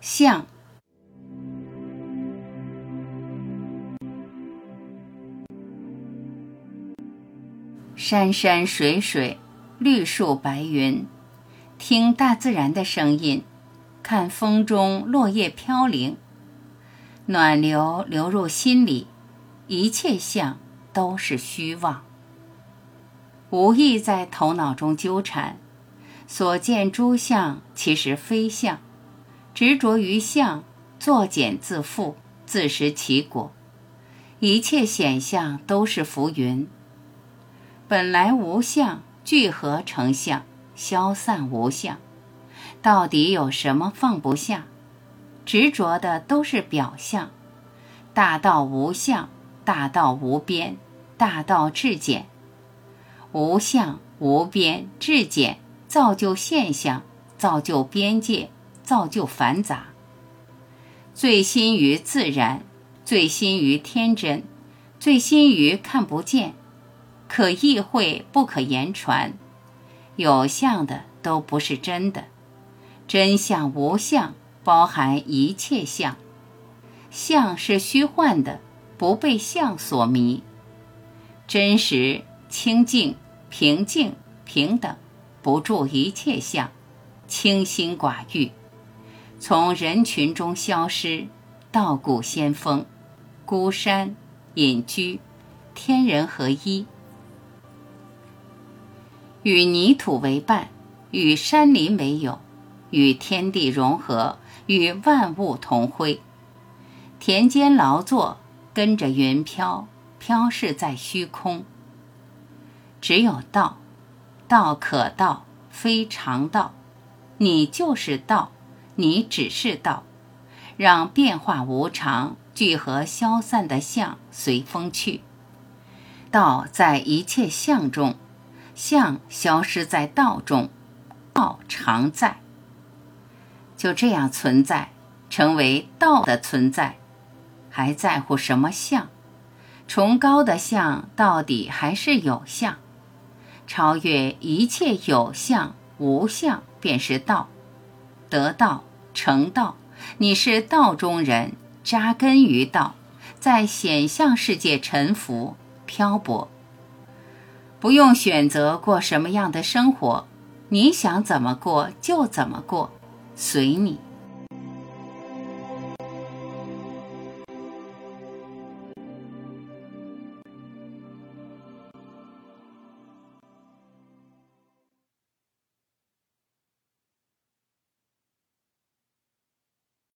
像。山山水水，绿树白云，听大自然的声音，看风中落叶飘零，暖流流入心里，一切相都是虚妄，无意在头脑中纠缠。所见诸相其实非相，执着于相，作茧自缚，自食其果。一切显象都是浮云。本来无相，聚合成相，消散无相。到底有什么放不下？执着的都是表象。大道无相，大道无边，大道至简。无相无边至简。造就现象，造就边界，造就繁杂。醉心于自然，醉心于天真，醉心于看不见，可意会不可言传。有相的都不是真的，真相无相，包含一切相。相是虚幻的，不被相所迷。真实、清净、平静、平等。不住一切相，清心寡欲，从人群中消失。道骨仙风，孤山隐居，天人合一，与泥土为伴，与山林为友，与天地融合，与万物同辉。田间劳作，跟着云飘，飘逝在虚空。只有道。道可道，非常道。你就是道，你只是道。让变化无常、聚合消散的相随风去。道在一切相中，相消失在道中，道常在。就这样存在，成为道的存在，还在乎什么相？崇高的相，到底还是有相。超越一切有相无相，便是道。得道成道，你是道中人，扎根于道，在显象世界沉浮漂泊，不用选择过什么样的生活，你想怎么过就怎么过，随你。